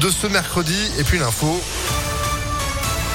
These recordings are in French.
de ce mercredi et puis l'info.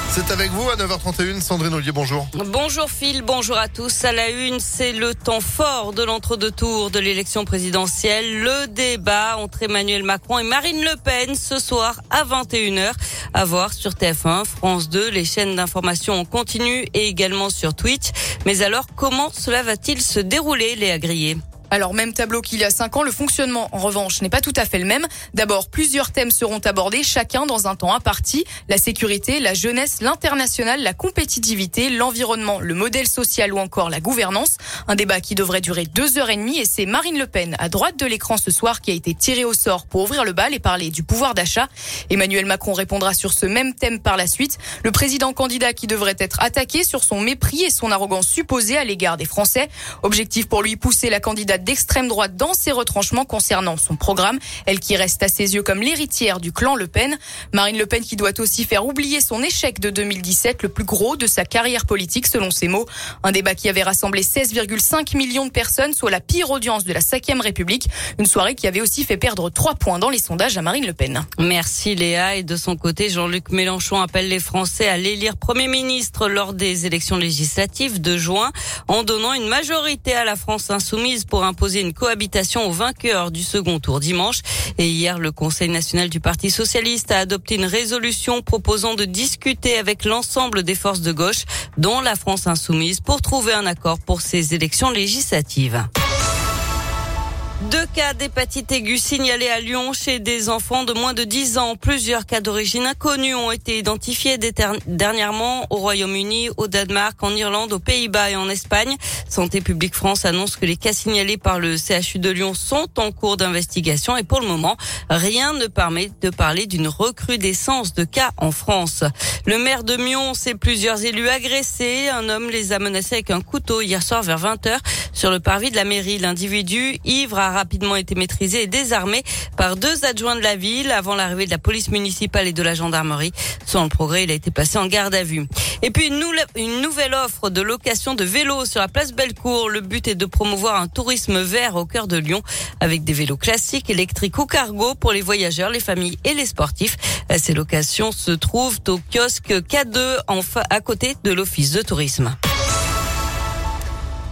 C'est avec vous à 9h31, Sandrine Ollier, bonjour. Bonjour Phil, bonjour à tous. À la une, c'est le temps fort de l'entre-deux tours de l'élection présidentielle. Le débat entre Emmanuel Macron et Marine Le Pen ce soir à 21h. À voir sur TF1, France 2, les chaînes d'information en continu et également sur Twitch. Mais alors, comment cela va-t-il se dérouler, Léa Grillet? Alors même tableau qu'il y a cinq ans, le fonctionnement en revanche n'est pas tout à fait le même. D'abord, plusieurs thèmes seront abordés, chacun dans un temps imparti. La sécurité, la jeunesse, l'international, la compétitivité, l'environnement, le modèle social ou encore la gouvernance. Un débat qui devrait durer deux heures et demie et c'est Marine Le Pen à droite de l'écran ce soir qui a été tirée au sort pour ouvrir le bal et parler du pouvoir d'achat. Emmanuel Macron répondra sur ce même thème par la suite. Le président candidat qui devrait être attaqué sur son mépris et son arrogance supposée à l'égard des Français. Objectif pour lui pousser la candidate d'extrême droite dans ses retranchements concernant son programme, elle qui reste à ses yeux comme l'héritière du clan Le Pen. Marine Le Pen qui doit aussi faire oublier son échec de 2017, le plus gros de sa carrière politique selon ses mots. Un débat qui avait rassemblé 16,5 millions de personnes, soit la pire audience de la 5 République. Une soirée qui avait aussi fait perdre 3 points dans les sondages à Marine Le Pen. Merci Léa. Et de son côté, Jean-Luc Mélenchon appelle les Français à l'élire Premier ministre lors des élections législatives de juin en donnant une majorité à la France insoumise pour un imposer une cohabitation au vainqueur du second tour dimanche. Et hier, le Conseil national du Parti socialiste a adopté une résolution proposant de discuter avec l'ensemble des forces de gauche, dont la France insoumise, pour trouver un accord pour ces élections législatives. Deux cas d'hépatite aiguë signalés à Lyon chez des enfants de moins de 10 ans. Plusieurs cas d'origine inconnue ont été identifiés dernièrement au Royaume-Uni, au Danemark, en Irlande, aux Pays-Bas et en Espagne. Santé publique France annonce que les cas signalés par le CHU de Lyon sont en cours d'investigation et pour le moment, rien ne permet de parler d'une recrudescence de cas en France. Le maire de Mion sait plusieurs élus agressés. Un homme les a menacés avec un couteau hier soir vers 20h sur le parvis de la mairie. L'individu, ivre, a rapidement été maîtrisé et désarmé par deux adjoints de la ville avant l'arrivée de la police municipale et de la gendarmerie. Sans le progrès, il a été placé en garde à vue. Et puis une, nouvelle offre de location de vélos sur la place Bellecour. Le but est de promouvoir un tourisme vert au cœur de Lyon avec des vélos classiques, électriques ou cargo pour les voyageurs, les familles et les sportifs. Ces locations se trouvent au kiosque K2 en à côté de l'office de tourisme.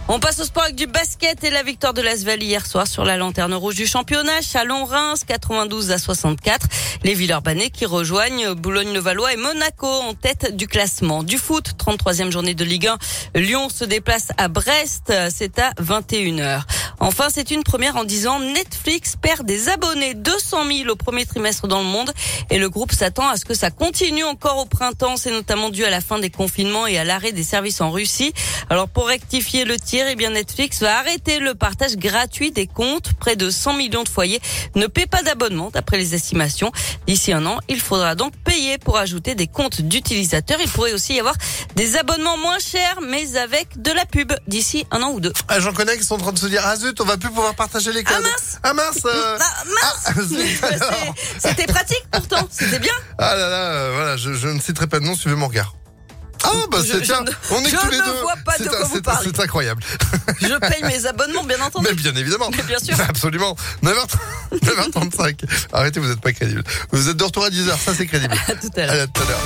On passe au sport avec du basket et la victoire de l'Asvel hier soir sur la lanterne rouge du championnat. Chalon-Reims 92 à 64. Les Villeurbanais qui rejoignent Boulogne-le-Valois et Monaco en tête du classement. Du foot, 33e journée de Ligue 1. Lyon se déplace à Brest. C'est à 21h. Enfin, c'est une première en disant Netflix perd des abonnés, 200 000 au premier trimestre dans le monde, et le groupe s'attend à ce que ça continue encore au printemps. C'est notamment dû à la fin des confinements et à l'arrêt des services en Russie. Alors pour rectifier le tir, eh bien Netflix va arrêter le partage gratuit des comptes. Près de 100 millions de foyers ne paient pas d'abonnement d'après les estimations. D'ici un an, il faudra donc payer pour ajouter des comptes d'utilisateurs. Il pourrait aussi y avoir des abonnements moins chers, mais avec de la pub d'ici un an ou deux. On va plus pouvoir partager les codes. Ah mince Ah mince euh... ah, C'était pratique pourtant, c'était bien. Ah là là, euh, voilà, je, je, ne citerai pas de nom, suivez mon regard. Ah bah c'est bien, on est je tous les ne deux. vois pas de quoi vous parlez. C'est incroyable. Je paye mes abonnements, bien entendu. Mais bien évidemment. Mais bien sûr. Absolument. 9h... 9h35. Arrêtez, vous n'êtes pas crédible. Vous êtes de retour à 10h, ça c'est crédible. À tout à l'heure. À tout à l'heure.